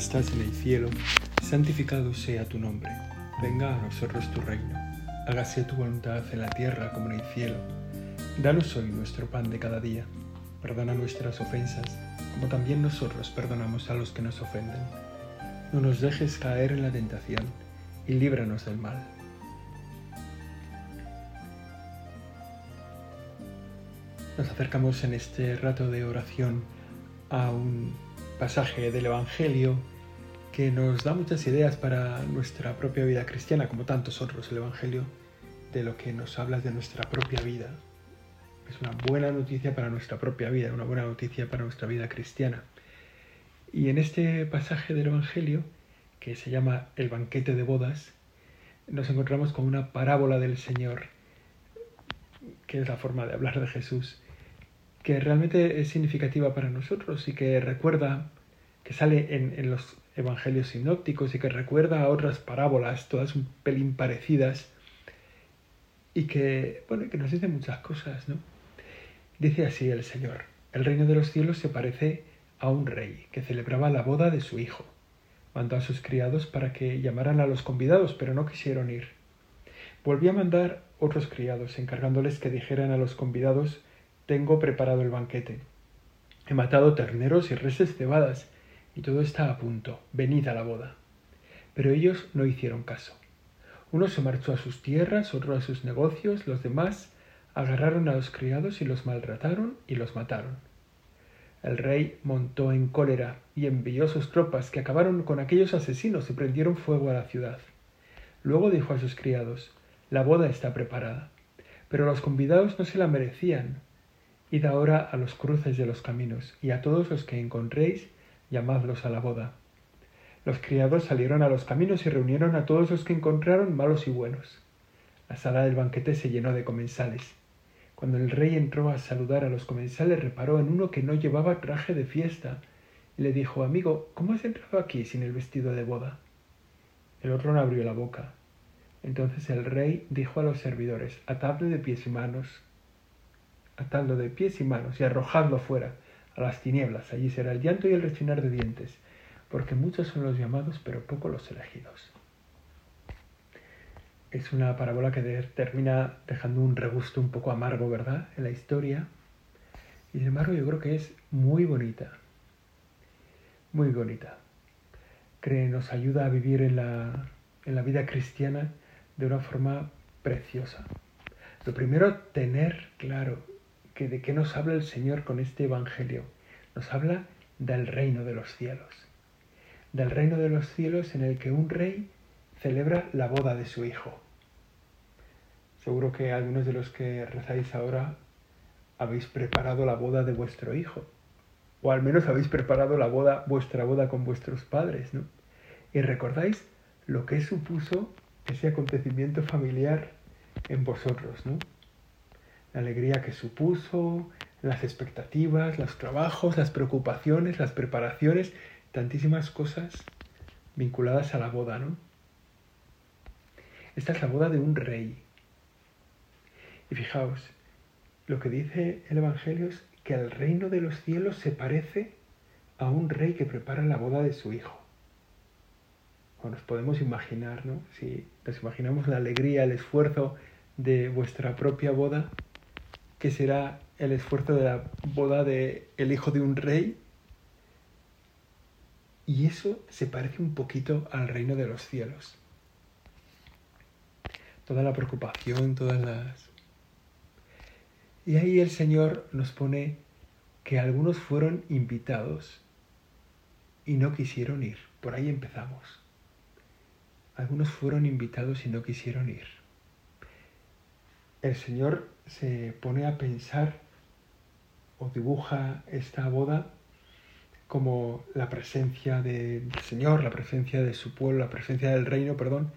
estás en el cielo, santificado sea tu nombre. Venga a nosotros tu reino. Hágase tu voluntad en la tierra como en el cielo. Danos hoy nuestro pan de cada día. Perdona nuestras ofensas, como también nosotros perdonamos a los que nos ofenden. No nos dejes caer en la tentación y líbranos del mal. Nos acercamos en este rato de oración a un pasaje del Evangelio que nos da muchas ideas para nuestra propia vida cristiana, como tantos otros el Evangelio, de lo que nos habla de nuestra propia vida. Es una buena noticia para nuestra propia vida, una buena noticia para nuestra vida cristiana. Y en este pasaje del Evangelio, que se llama el banquete de bodas, nos encontramos con una parábola del Señor, que es la forma de hablar de Jesús, que realmente es significativa para nosotros y que recuerda, que sale en, los evangelios sinópticos y que recuerda a otras parábolas, todas un pelín parecidas, y que, bueno, que nos dice muchas cosas, ¿no? Dice así el Señor, el reino de los cielos se parece a un rey que celebraba la boda de su hijo. Mandó a sus criados para que llamaran a los convidados, pero no quisieron ir. Volvió a mandar otros criados, encargándoles que dijeran a los convidados tengo preparado el banquete. He matado terneros y reses cebadas, y todo está a punto. Venid a la boda. Pero ellos no hicieron caso. Uno se marchó a sus tierras, otro a sus negocios, los demás agarraron a los criados y los maltrataron y los mataron. El rey montó en cólera y envió sus tropas que acabaron con aquellos asesinos y prendieron fuego a la ciudad. Luego dijo a sus criados, La boda está preparada. Pero los convidados no se la merecían, Id ahora a los cruces de los caminos, y a todos los que encontréis, llamadlos a la boda. Los criados salieron a los caminos y reunieron a todos los que encontraron, malos y buenos. La sala del banquete se llenó de comensales. Cuando el rey entró a saludar a los comensales, reparó en uno que no llevaba traje de fiesta, y le dijo Amigo, ¿cómo has entrado aquí sin el vestido de boda? El otro no abrió la boca. Entonces el rey dijo a los servidores Atadle de pies y manos atando de pies y manos y arrojadlo fuera, a las tinieblas. Allí será el llanto y el rechinar de dientes, porque muchos son los llamados, pero pocos los elegidos. Es una parábola que termina dejando un regusto un poco amargo, ¿verdad?, en la historia. Y sin embargo yo creo que es muy bonita, muy bonita. Que nos ayuda a vivir en la, en la vida cristiana de una forma preciosa. Lo primero, tener claro de qué nos habla el Señor con este Evangelio. Nos habla del reino de los cielos. Del reino de los cielos en el que un rey celebra la boda de su hijo. Seguro que algunos de los que rezáis ahora habéis preparado la boda de vuestro hijo. O al menos habéis preparado la boda, vuestra boda con vuestros padres, ¿no? Y recordáis lo que supuso ese acontecimiento familiar en vosotros, ¿no? La alegría que supuso, las expectativas, los trabajos, las preocupaciones, las preparaciones, tantísimas cosas vinculadas a la boda, ¿no? Esta es la boda de un rey. Y fijaos, lo que dice el Evangelio es que el reino de los cielos se parece a un rey que prepara la boda de su hijo. O nos podemos imaginar, ¿no? Si nos imaginamos la alegría, el esfuerzo de vuestra propia boda, que será el esfuerzo de la boda de el hijo de un rey. Y eso se parece un poquito al reino de los cielos. Toda la preocupación, todas las... Y ahí el Señor nos pone que algunos fueron invitados y no quisieron ir. Por ahí empezamos. Algunos fueron invitados y no quisieron ir. El Señor se pone a pensar o dibuja esta boda como la presencia del Señor, la presencia de su pueblo, la presencia del reino, perdón,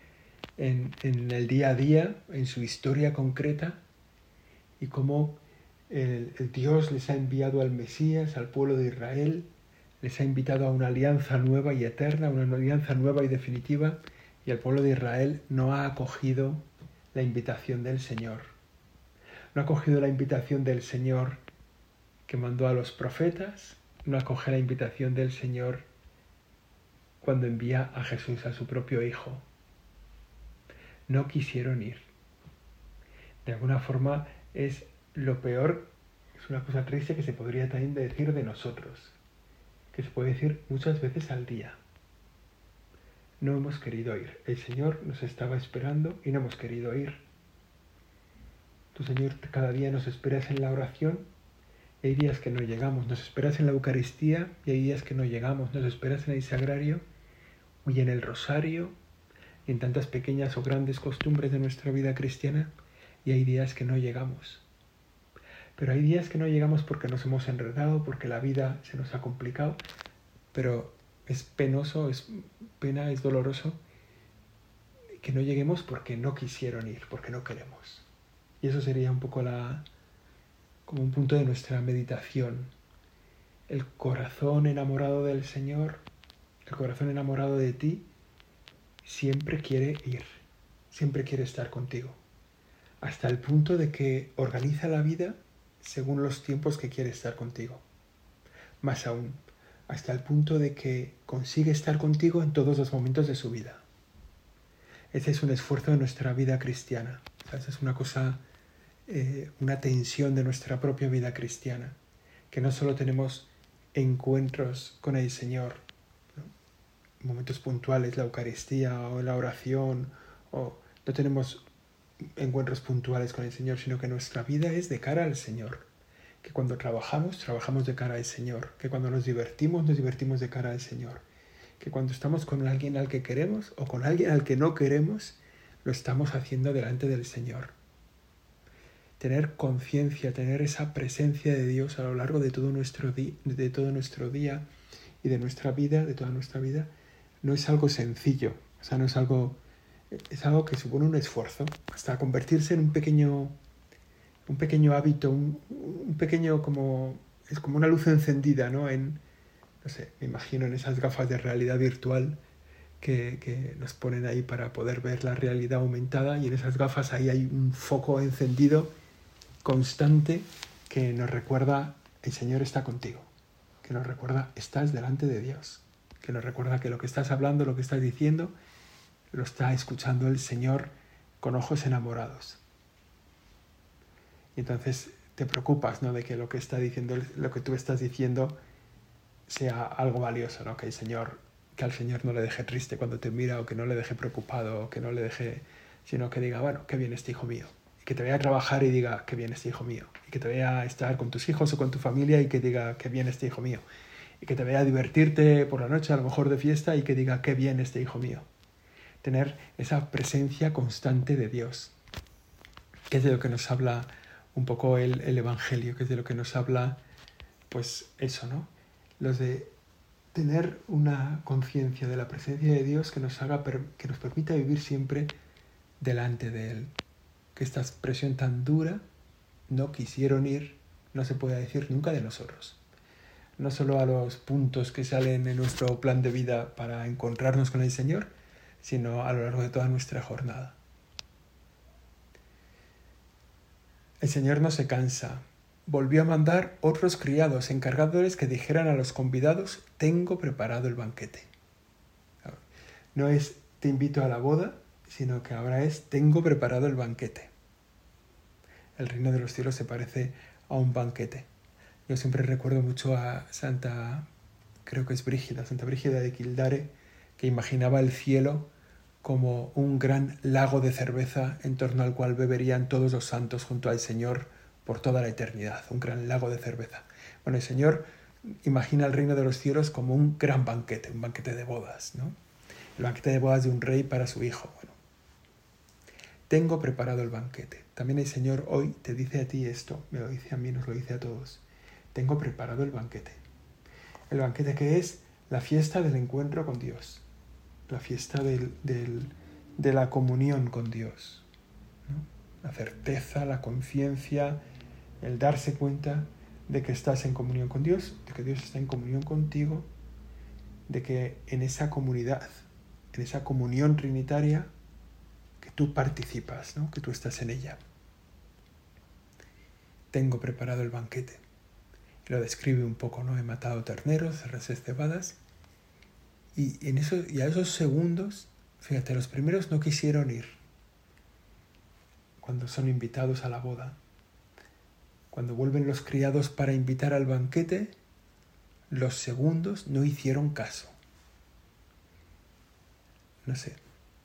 en, el día a día, en su historia concreta, y cómo el, Dios les ha enviado al Mesías, al pueblo de Israel, les ha invitado a una alianza nueva y eterna, una alianza nueva y definitiva, y el pueblo de Israel no ha acogido la invitación del Señor no ha cogido la invitación del Señor que mandó a los profetas, no acoge la invitación del Señor cuando envía a Jesús, a su propio Hijo. No quisieron ir. De alguna forma es lo peor, es una cosa triste que se podría también decir de nosotros, que se puede decir muchas veces al día. No hemos querido ir. El Señor nos estaba esperando y no hemos querido ir. Tu Señor cada día nos esperas en la oración hay días que no llegamos. Nos esperas en la Eucaristía y hay días que no llegamos. Nos esperas en el Sagrario y en el Rosario y en tantas pequeñas o grandes costumbres de nuestra vida cristiana y hay días que no llegamos. Pero hay días que no llegamos porque nos hemos enredado, porque la vida se nos ha complicado, pero es penoso, es pena, es doloroso que no lleguemos porque no quisieron ir, porque no queremos. Y eso sería un poco la, como un punto de nuestra meditación. El corazón enamorado del Señor, el corazón enamorado de ti, siempre quiere ir, siempre quiere estar contigo, hasta el punto de que organiza la vida según los tiempos que quiere estar contigo. Más aún, hasta el punto de que consigue estar contigo en todos los momentos de su vida. Ese es un esfuerzo de nuestra vida cristiana. Esa es una cosa eh, una tensión de nuestra propia vida cristiana, que no solo tenemos encuentros con el Señor, momentos puntuales, la Eucaristía o la oración, o no tenemos encuentros puntuales con el Señor, sino que nuestra vida es de cara al Señor, que cuando trabajamos, trabajamos de cara al Señor, que cuando nos divertimos, nos divertimos de cara al Señor, que cuando estamos con alguien al que queremos o con alguien al que no queremos, lo estamos haciendo delante del Señor tener conciencia, tener esa presencia de Dios a lo largo de todo, nuestro de todo nuestro día y de nuestra vida, de toda nuestra vida, no es algo sencillo, o sea, no es algo, es algo que supone un esfuerzo, hasta convertirse en un pequeño, un pequeño hábito, un, pequeño como, es como una luz encendida, ¿no? En, no sé, me imagino en esas gafas de realidad virtual que, que, nos ponen ahí para poder ver la realidad aumentada y en esas gafas ahí hay un foco encendido constante que nos recuerda el Señor está contigo, que nos recuerda estás delante de Dios, que nos recuerda que lo que estás hablando, lo que estás diciendo, lo está escuchando el Señor con ojos enamorados. Y entonces te preocupas ¿no? de que lo que está diciendo, lo que tú estás diciendo sea algo valioso, ¿no? que el Señor, que al Señor no le deje triste cuando te mira, o que no le deje preocupado, o que no le deje, sino que diga, bueno, qué bien este hijo mío, que te vea a trabajar y diga, qué bien este hijo mío. Y que te vea estar con tus hijos o con tu familia y que diga, qué bien este hijo mío. Y que te vea divertirte por la noche, a lo mejor de fiesta, y que diga, qué bien este hijo mío. Tener esa presencia constante de Dios, que es de lo que nos habla un poco el, el Evangelio, que es de lo que nos habla, pues eso, ¿no? Los de tener una conciencia de la presencia de Dios que nos haga que nos permita vivir siempre delante de él que esta expresión tan dura no quisieron ir, no se puede decir nunca de nosotros. No solo a los puntos que salen en nuestro plan de vida para encontrarnos con el Señor, sino a lo largo de toda nuestra jornada. El Señor no se cansa. Volvió a mandar otros criados encargándoles que dijeran a los convidados, tengo preparado el banquete. No es te invito a la boda, sino que ahora es tengo preparado el banquete. El reino de los cielos se parece a un banquete. Yo siempre recuerdo mucho a Santa, creo que es Brígida, Santa Brígida de Kildare, que imaginaba el cielo como un gran lago de cerveza en torno al cual beberían todos los santos junto al Señor por toda la eternidad, un gran lago de cerveza. Bueno, el Señor imagina el reino de los cielos como un gran banquete, un banquete de bodas, ¿no? El banquete de bodas de un rey para su hijo. Bueno, tengo preparado el banquete. También el Señor hoy te dice a ti esto, me lo dice a mí, nos lo dice a todos. Tengo preparado el banquete. El banquete que es la fiesta del encuentro con Dios, la fiesta de la comunión con Dios. La certeza, la conciencia, el darse cuenta de que estás en comunión con Dios, de que Dios está en comunión contigo, de que en esa comunidad, en esa comunión trinitaria, tú participas, ¿no? que tú estás en ella. Tengo preparado el banquete. lo describe un poco, ¿no? He matado terneros, reses cebadas. Y, en y a esos segundos, fíjate, los primeros no quisieron ir cuando son invitados a la boda. Cuando vuelven los criados para invitar al banquete, los segundos no hicieron caso. No sé,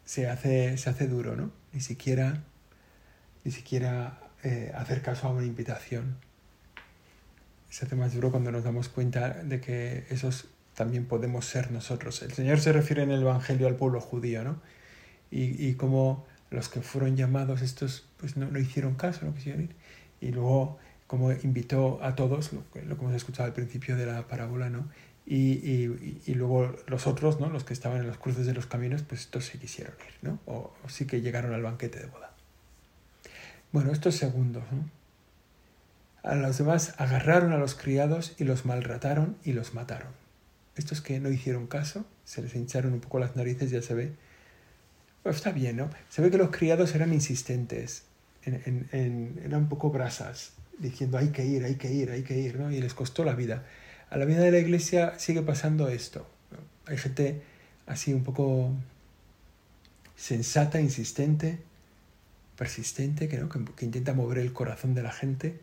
se hace, se hace duro, ¿no? Ni siquiera, ni siquiera eh, hacer caso a una invitación. Se hace más duro cuando nos damos cuenta de que esos también podemos ser nosotros. El Señor se refiere en el Evangelio al pueblo judío, ¿no? Y, y como los que fueron llamados, estos pues no, no hicieron caso, no quisieron ir. Y luego, como invitó a todos, lo, lo que hemos escuchado al principio de la parábola, ¿no? Y, y, luego los otros, ¿no? los que estaban en los cruces de los caminos, pues estos se quisieron ir, ¿no? o, sí que llegaron al banquete de boda. Bueno, estos segundos, ¿no? A los demás agarraron a los criados y los maltrataron y los mataron. Estos que no hicieron caso, se les hincharon un poco las narices, ya se ve. Pues está bien, ¿no? Se ve que los criados eran insistentes, en, en, eran un poco grasas, diciendo hay que ir, hay que ir, hay que ir, ¿no? Y les costó la vida. A la vida de la iglesia sigue pasando esto. Hay gente así un poco sensata, insistente, persistente, que, ¿no? que, que, intenta mover el corazón de la gente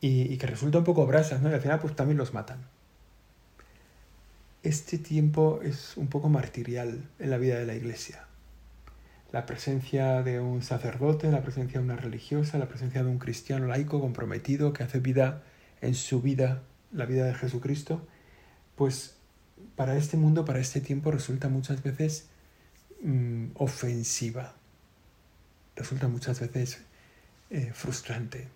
y, y, que resulta un poco brasas, ¿no? Y al final pues también los matan. Este tiempo es un poco martirial en la vida de la iglesia. La presencia de un sacerdote, la presencia de una religiosa, la presencia de un cristiano laico comprometido que hace vida en su vida, la vida de Jesucristo, pues para este mundo, para este tiempo resulta muchas veces mmm, ofensiva, resulta muchas veces eh, frustrante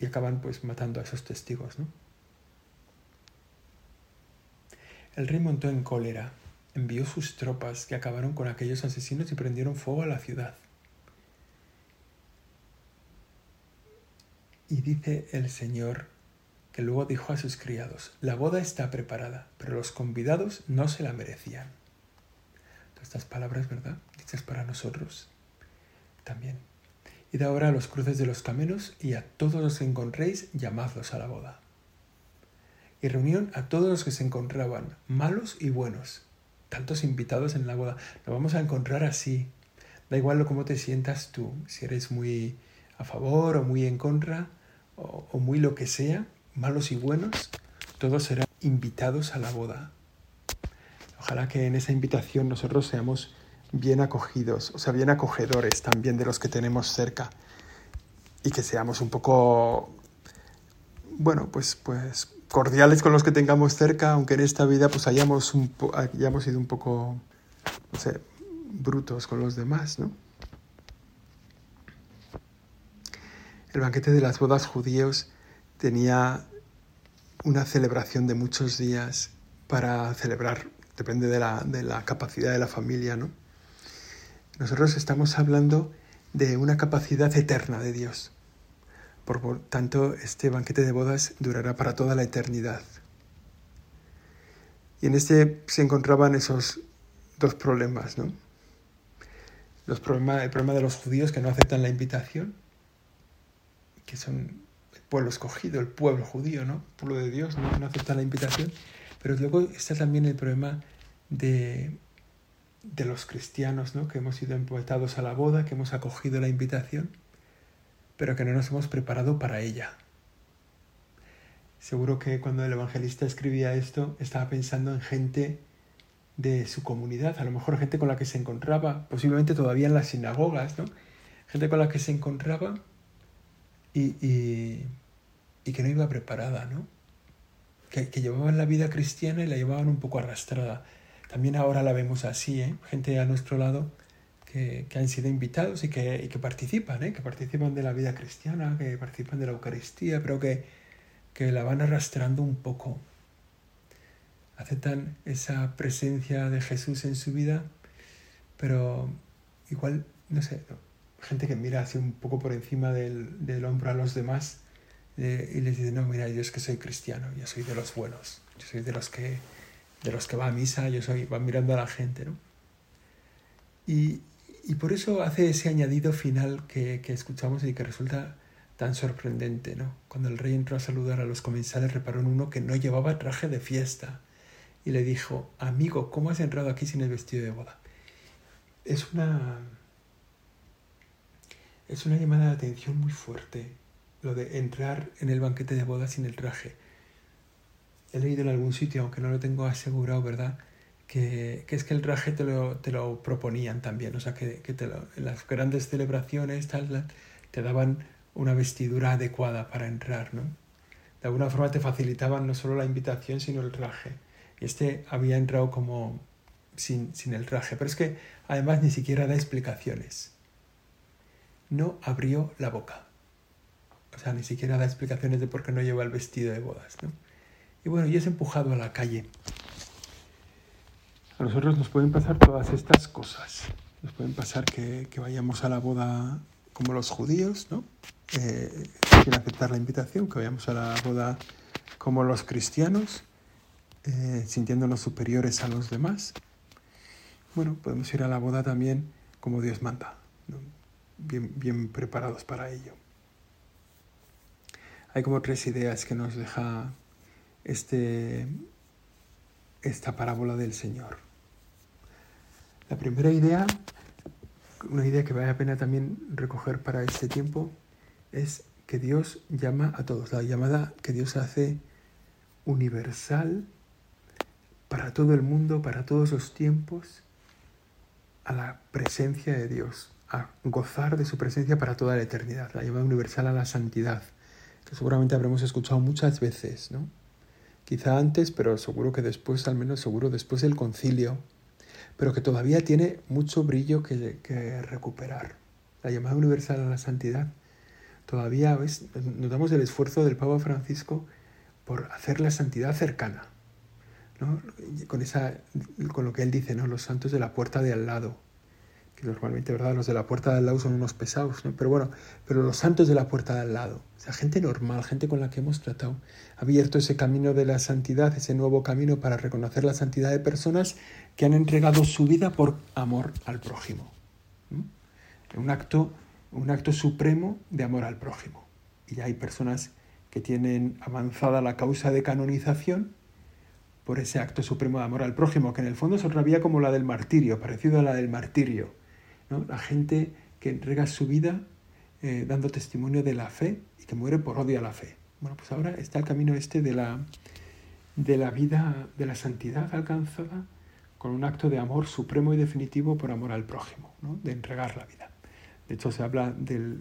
y acaban pues matando a esos testigos. ¿no? El rey montó en cólera, envió sus tropas que acabaron con aquellos asesinos y prendieron fuego a la ciudad. Y dice el Señor que luego dijo a sus criados, la boda está preparada, pero los convidados no se la merecían. Todas estas palabras, ¿verdad? Dichas para nosotros también. Id ahora a los cruces de los caminos y a todos los que encontréis, llamadlos a la boda. Y reunión a todos los que se encontraban, malos y buenos, tantos invitados en la boda. Nos vamos a encontrar así. Da igual cómo te sientas tú, si eres muy a favor o muy en contra, o muy lo que sea, malos y buenos, todos serán invitados a la boda. Ojalá que en esa invitación nosotros seamos bien acogidos, o sea, bien acogedores también de los que tenemos cerca y que seamos un poco, bueno, pues, pues cordiales con los que tengamos cerca, aunque en esta vida pues hayamos, un hayamos sido un poco, no sé, brutos con los demás, ¿no? El banquete de las bodas judíos tenía una celebración de muchos días para celebrar, depende de la, de la capacidad de la familia, ¿no? Nosotros estamos hablando de una capacidad eterna de Dios. Por tanto, este banquete de bodas durará para toda la eternidad. Y en este se encontraban esos dos problemas, ¿no? Los problema, el problema de los judíos que no aceptan la invitación, que son pueblo escogido, el pueblo judío, ¿no? El pueblo de Dios, ¿no? no aceptan la invitación. Pero luego está también el problema de de los cristianos, ¿no? que hemos sido invitados a la boda, que hemos acogido la invitación, pero que no nos hemos preparado para ella. Seguro que cuando el evangelista escribía esto estaba pensando en gente de su comunidad, a lo mejor gente con la que se encontraba, posiblemente todavía en las sinagogas, ¿no? gente con la que se encontraba y, y que no iba preparada, ¿no? Que, que llevaban la vida cristiana y la llevaban un poco arrastrada también ahora la vemos así, ¿eh? gente a nuestro lado que, que han sido invitados y que, y que participan, ¿eh? que participan de la vida cristiana, que participan de la Eucaristía, pero que, que la van arrastrando un poco. Aceptan esa presencia de Jesús en su vida, pero igual, no sé, gente que mira así un poco por encima del, del hombro a los demás y les dice, no, mira, yo es que soy cristiano, yo soy de los buenos, yo soy de los que de los que va a misa, yo soy, van mirando a la gente, ¿no? Y, y por eso hace ese añadido final que, que, escuchamos y que resulta tan sorprendente, ¿no? Cuando el rey entró a saludar a los comensales, reparó en uno que no llevaba traje de fiesta. y le dijo, amigo, ¿cómo has entrado aquí sin el vestido de boda? Es una, es una llamada de atención muy fuerte, lo de entrar en el banquete de boda sin el traje. He leído en algún sitio, aunque no lo tengo asegurado, ¿verdad? Que, es que el traje te lo, te lo proponían también, o sea, que, que te en las grandes celebraciones tal, te daban una vestidura adecuada para entrar, ¿no? De alguna forma te facilitaban no solo la invitación, sino el traje. Y este había entrado como sin, sin el traje, pero es que además ni siquiera da explicaciones. No abrió la boca. O sea, ni siquiera da explicaciones de por qué no lleva el vestido de bodas, ¿no? Y bueno, y es empujado a la calle. A nosotros nos pueden pasar todas estas cosas. Nos pueden pasar que, vayamos a la boda como los judíos, ¿no? Eh, sin aceptar la invitación, que vayamos a la boda como los cristianos, eh, sintiéndonos superiores a los demás. Bueno, podemos ir a la boda también como Dios manda, bien, bien preparados para ello. Hay como tres ideas que nos deja este, esta parábola del Señor. La primera idea, una idea que vale la pena también recoger para este tiempo, es que Dios llama a todos, la llamada que Dios hace universal para todo el mundo, para todos los tiempos, a la presencia de Dios, a gozar de su presencia para toda la eternidad, la llamada universal a la santidad, que seguramente habremos escuchado muchas veces, ¿no? Quizá antes, pero seguro que después, al menos seguro después del concilio, pero que todavía tiene mucho brillo que, que recuperar. La llamada universal a la santidad todavía notamos el esfuerzo del Papa Francisco por hacer la santidad cercana, ¿no? con, esa, con lo que él dice, ¿no? los santos de la puerta de al lado, normalmente ¿verdad? los de la puerta de al lado son unos pesados, ¿no? pero bueno, pero los santos de la puerta de al lado, o sea, gente normal, gente con la que hemos tratado, ha abierto ese camino de la santidad, ese nuevo camino para reconocer la santidad de personas que han entregado su vida por amor al prójimo. Un acto un acto supremo de amor al prójimo. Y hay personas que tienen avanzada la causa de canonización por ese acto supremo de amor al prójimo, que en el fondo es otra vía como la del martirio, parecido a la del martirio. ¿No? La gente que entrega su vida eh, dando testimonio de la fe y que muere por odio a la fe. Bueno, pues ahora está el camino este de la, de la vida, de la santidad alcanzada con un acto de amor supremo y definitivo por amor al prójimo, de entregar la vida. De hecho, se habla del,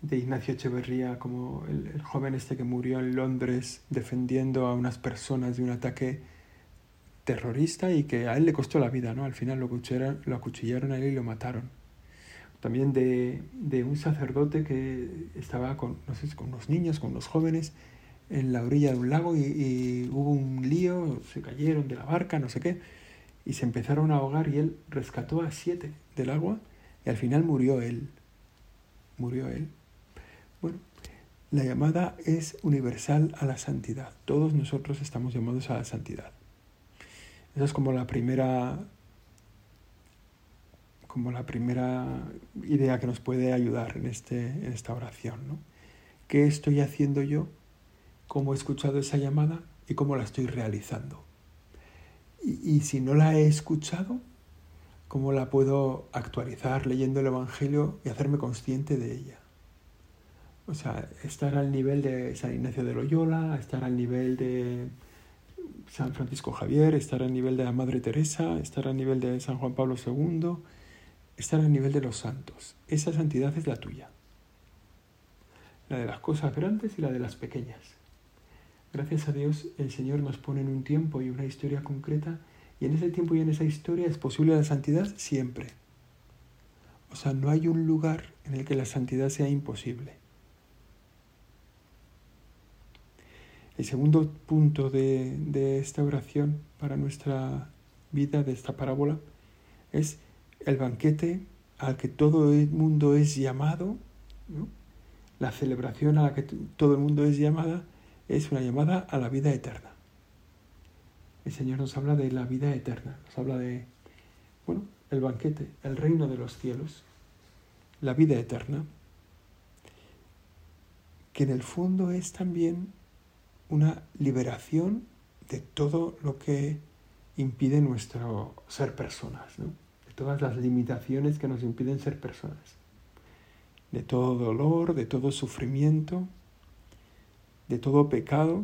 de Ignacio Echeverría como el, joven este que murió en Londres defendiendo a unas personas de un ataque terrorista y que a él le costó la vida, ¿no? Al final lo acuchillaron, lo acuchillaron a él y lo mataron. También de, un sacerdote que estaba con, no sé, con unos niños, con los jóvenes, en la orilla de un lago y, hubo un lío, se cayeron de la barca, no sé qué, y se empezaron a ahogar y él rescató a siete del agua y al final murió él. Murió él. Bueno, la llamada es universal a la santidad. Todos nosotros estamos llamados a la santidad. Esa es como la primera como la primera idea que nos puede ayudar en, este, en esta oración. ¿no? ¿Qué estoy haciendo yo? ¿Cómo he escuchado esa llamada? ¿Y cómo la estoy realizando? y si no la he escuchado, cómo la puedo actualizar leyendo el Evangelio y hacerme consciente de ella. O sea, estar al nivel de San Ignacio de Loyola, estar al nivel de San Francisco Javier, estar al nivel de la Madre Teresa, estar al nivel de San Juan Pablo II, estar al nivel de los santos. Esa santidad es la tuya. La de las cosas grandes y la de las pequeñas. Gracias a Dios el Señor nos pone en un tiempo y una historia concreta y en ese tiempo y en esa historia es posible la santidad siempre. O sea, no hay un lugar en el que la santidad sea imposible. El segundo punto de, esta oración para nuestra vida, de esta parábola, es el banquete al que todo el mundo es llamado, la celebración a la que todo el mundo es llamada, es una llamada a la vida eterna. El Señor nos habla de la vida eterna, nos habla de, bueno, el banquete, el reino de los cielos, la vida eterna, que en el fondo es también una liberación de todo lo que impide nuestro ser personas, de todas las limitaciones que nos impiden ser personas, de todo dolor, de todo sufrimiento, de todo pecado,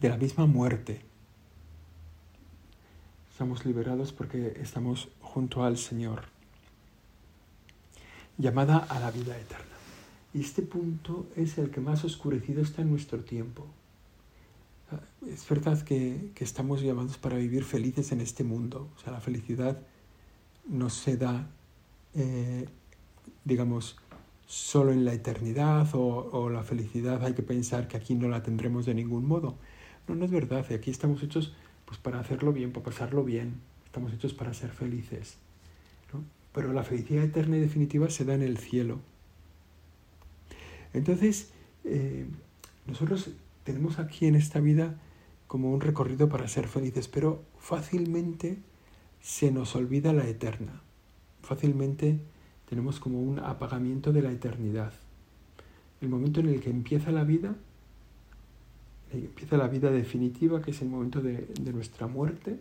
de la misma muerte. Estamos liberados porque estamos junto al Señor, llamada a la vida eterna. Y este punto es el que más oscurecido está en nuestro tiempo. Es verdad que, estamos llamados para vivir felices en este mundo. O sea, la felicidad no se da, eh, digamos, solo en la eternidad o, o, la felicidad hay que pensar que aquí no la tendremos de ningún modo. No, no es verdad. Aquí estamos hechos pues, para hacerlo bien, para pasarlo bien. Estamos hechos para ser felices. ¿no? Pero la felicidad eterna y definitiva se da en el cielo. Entonces, eh, nosotros tenemos aquí en esta vida como un recorrido para ser felices, pero fácilmente se nos olvida la eterna. Fácilmente tenemos como un apagamiento de la eternidad. El momento en el que empieza la vida, empieza la vida definitiva, que es el momento de, de nuestra muerte,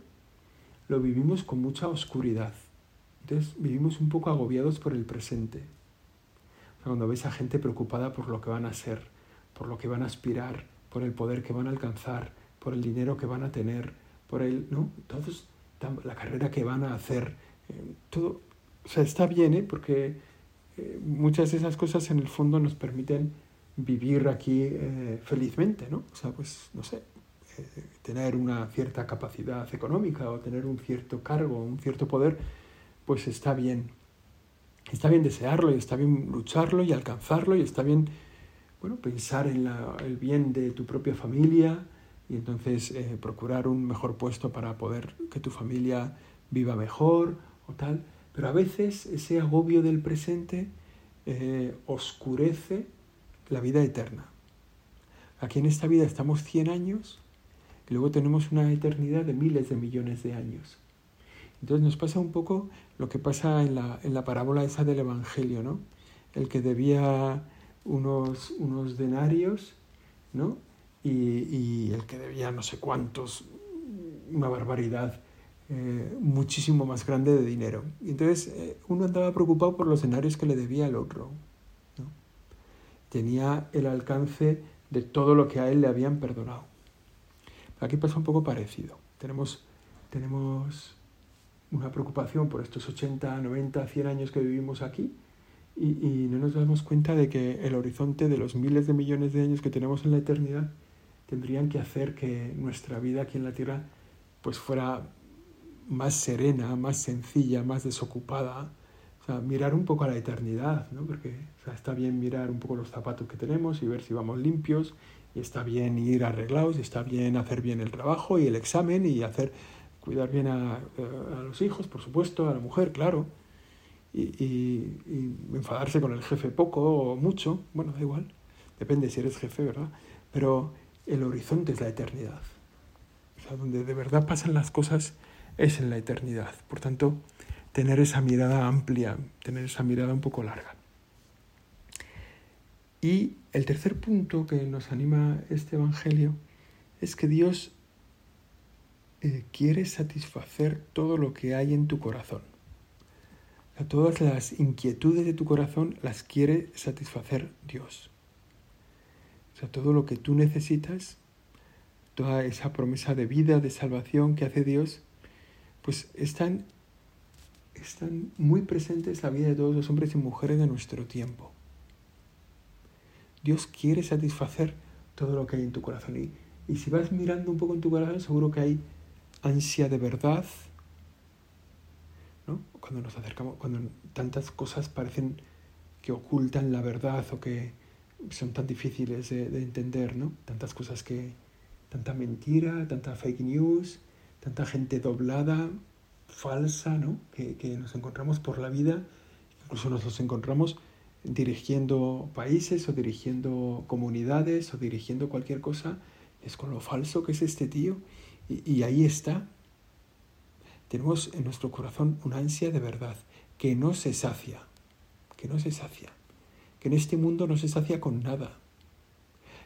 lo vivimos con mucha oscuridad. Entonces vivimos un poco agobiados por el presente cuando ves a gente preocupada por lo que van a ser, por lo que van a aspirar, por el poder que van a alcanzar, por el dinero que van a tener, por el, ¿no? Todos, la carrera que van a hacer, eh, todo, o sea, está bien, ¿eh? Porque eh, muchas de esas cosas en el fondo nos permiten vivir aquí eh, felizmente, ¿no? O sea, pues, no sé, tener una cierta capacidad económica o tener un cierto cargo, un cierto poder, pues está bien. Está bien desearlo y está bien lucharlo y alcanzarlo y está bien bueno, pensar en el bien de tu propia familia y entonces eh, procurar un mejor puesto para poder que tu familia viva mejor o tal. Pero a veces ese agobio del presente eh, oscurece la vida eterna. Aquí en esta vida estamos 100 años y luego tenemos una eternidad de miles de millones de años. Entonces nos pasa un poco lo que pasa en la, en la parábola esa del Evangelio, ¿no? El que debía unos, unos denarios, ¿no? Y, y, el que debía no sé cuántos, una barbaridad eh, muchísimo más grande de dinero. Y entonces eh, uno andaba preocupado por los denarios que le debía al otro. ¿no? Tenía el alcance de todo lo que a él le habían perdonado. Aquí pasa un poco parecido. Tenemos, tenemos una preocupación por estos 80, 90, 100 años que vivimos aquí y, no nos damos cuenta de que el horizonte de los miles de millones de años que tenemos en la eternidad tendrían que hacer que nuestra vida aquí en la Tierra pues fuera más serena, más sencilla, más desocupada. O sea, mirar un poco a la eternidad, ¿no? Porque está bien mirar un poco los zapatos que tenemos y ver si vamos limpios, y está bien ir arreglados, y está bien hacer bien el trabajo y el examen y hacer cuidar bien a, los hijos, por supuesto, a la mujer, claro, y, enfadarse con el jefe poco o mucho, bueno, da igual, depende si eres jefe, ¿verdad? Pero el horizonte es la eternidad. O sea, donde de verdad pasan las cosas es en la eternidad. Por tanto, tener esa mirada amplia, tener esa mirada un poco larga. Y el tercer punto que nos anima este Evangelio es que Dios eh, quiere satisfacer todo lo que hay en tu corazón. todas las inquietudes de tu corazón las quiere satisfacer Dios. O sea, todo lo que tú necesitas, toda esa promesa de vida, de salvación que hace Dios, pues están, están muy presentes en la vida de todos los hombres y mujeres de nuestro tiempo. Dios quiere satisfacer todo lo que hay en tu corazón. Y, y si vas mirando un poco en tu corazón, seguro que hay ansia de verdad, ¿no? cuando nos acercamos, cuando tantas cosas parecen que ocultan la verdad o que son tan difíciles de, entender, ¿no? Tantas cosas que, tanta mentira, tanta fake news, tanta gente doblada, falsa, ¿no? Que, que nos encontramos por la vida, incluso nos los encontramos dirigiendo países o dirigiendo comunidades o dirigiendo cualquier cosa, es con lo falso que es este tío y, ahí está. Tenemos en nuestro corazón una ansia de verdad que no se sacia, que no se sacia, que en este mundo no se sacia con nada.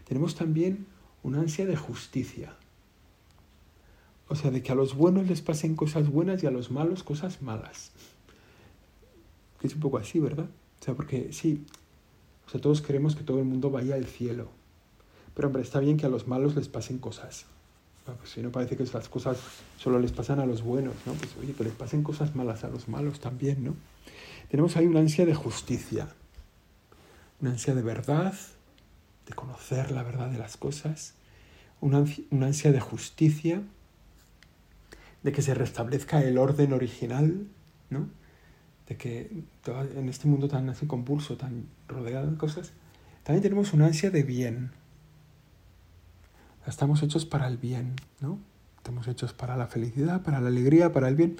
Tenemos también una ansia de justicia, o sea, de que a los buenos les pasen cosas buenas y a los malos cosas malas. Que es un poco así, ¿verdad? O sea, porque sí, o sea, todos queremos que todo el mundo vaya al cielo. Pero hombre, está bien que a los malos les pasen cosas. Pues si no parece que las cosas solo les pasan a los buenos, ¿no? Pues oye, que les pasen cosas malas a los malos también, ¿no? Tenemos ahí una ansia de justicia, una ansia de verdad, de conocer la verdad de las cosas, una, una ansia de justicia, de que se restablezca el orden original, ¿no? De que en este mundo tan así compulso, tan rodeado de cosas, también tenemos una ansia de bien, Estamos hechos para el bien, ¿no? Estamos hechos para la felicidad, para la alegría, para el bien.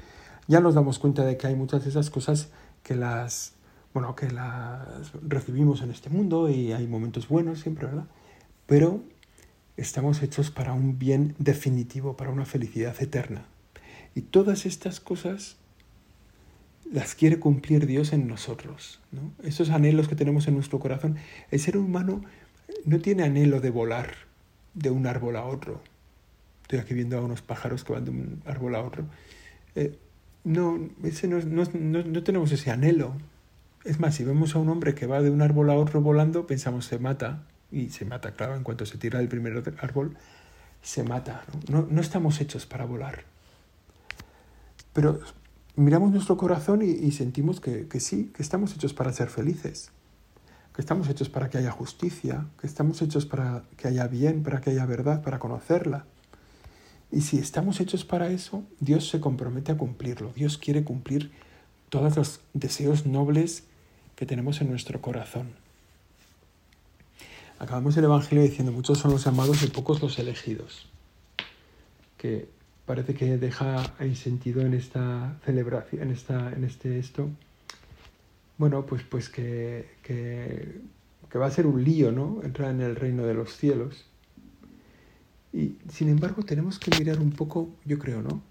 Ya nos damos cuenta de que hay muchas de esas cosas que las, bueno, que las recibimos en este mundo y hay momentos buenos siempre, ¿verdad? Pero estamos hechos para un bien definitivo, para una felicidad eterna. Y todas estas cosas las quiere cumplir Dios en nosotros, ¿no? Esos anhelos que tenemos en nuestro corazón. El ser humano no tiene anhelo de volar, de un árbol a otro. Estoy aquí viendo a unos pájaros que van de un árbol a otro. Eh, no, ese no, no, no, tenemos ese anhelo. Es más, si vemos a un hombre que va de un árbol a otro volando, pensamos se mata. Y se mata, claro, en cuanto se tira del primer árbol, se mata. No, no, estamos hechos para volar. Pero miramos nuestro corazón y, y sentimos que, que sí, que estamos hechos para ser felices que estamos hechos para que haya justicia, que estamos hechos para que haya bien, para que haya verdad, para conocerla. Y si estamos hechos para eso, Dios se compromete a cumplirlo. Dios quiere cumplir todos los deseos nobles que tenemos en nuestro corazón. Acabamos el Evangelio diciendo, muchos son los llamados y pocos los elegidos. Que parece que deja el sentido en esta celebración, en, esta, en este esto, bueno, pues, pues que, que, va a ser un lío, ¿no? Entrar en el reino de los cielos. Y sin embargo tenemos que mirar un poco, yo creo, ¿no?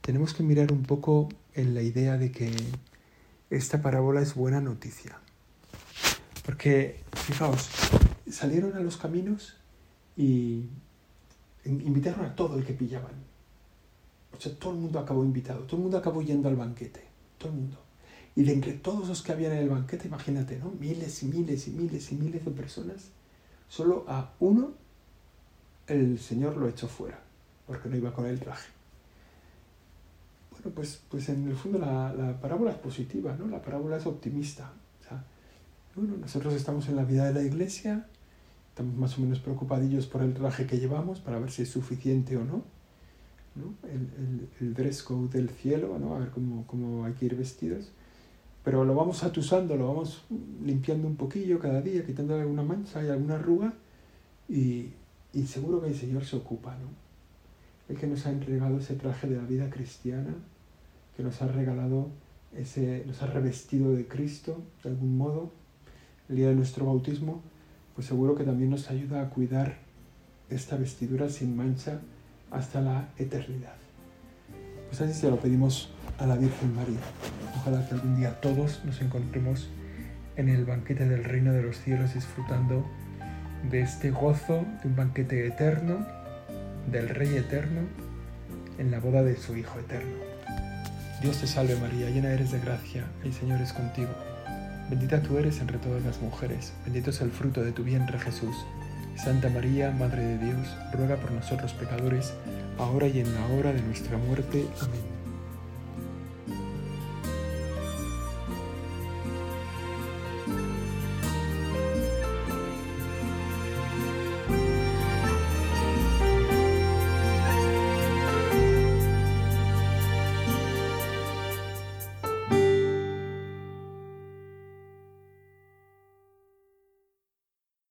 Tenemos que mirar un poco en la idea de que esta parábola es buena noticia. Porque, fijaos, salieron a los caminos y invitaron a todo el que pillaban. O sea, todo el mundo acabó invitado, todo el mundo acabó yendo al banquete, todo el mundo. Y de entre todos los que habían en el banquete, imagínate, ¿no? Miles y miles y miles y miles de personas, solo a uno el Señor lo echó fuera, porque no iba con el traje. Bueno, pues, pues en el fondo la, la parábola es positiva, ¿no? La parábola es optimista. O sea, bueno, nosotros estamos en la vida de la iglesia, estamos más o menos preocupadillos por el traje que llevamos para ver si es suficiente o no. ¿no? El, el, el, dress code del cielo, ¿no? a ver cómo, cómo hay que ir vestidos pero lo vamos atusando, lo vamos limpiando un poquillo cada día, quitando alguna mancha y alguna arruga, y, y seguro que el Señor se ocupa, ¿no? El que nos ha entregado ese traje de la vida cristiana, que nos ha regalado ese, nos ha revestido de Cristo de algún modo, el día de nuestro bautismo, pues seguro que también nos ayuda a cuidar esta vestidura sin mancha hasta la eternidad. Pues así se lo pedimos a la Virgen María. Ojalá que algún día todos nos encontremos en el banquete del reino de los cielos disfrutando de este gozo, de un banquete eterno, del Rey eterno, en la boda de su Hijo eterno. Dios te salve María, llena eres de gracia, el Señor es contigo. Bendita tú eres entre todas las mujeres, bendito es el fruto de tu vientre Jesús. Santa María, Madre de Dios, ruega por nosotros pecadores, ahora y en la hora de nuestra muerte. Amén.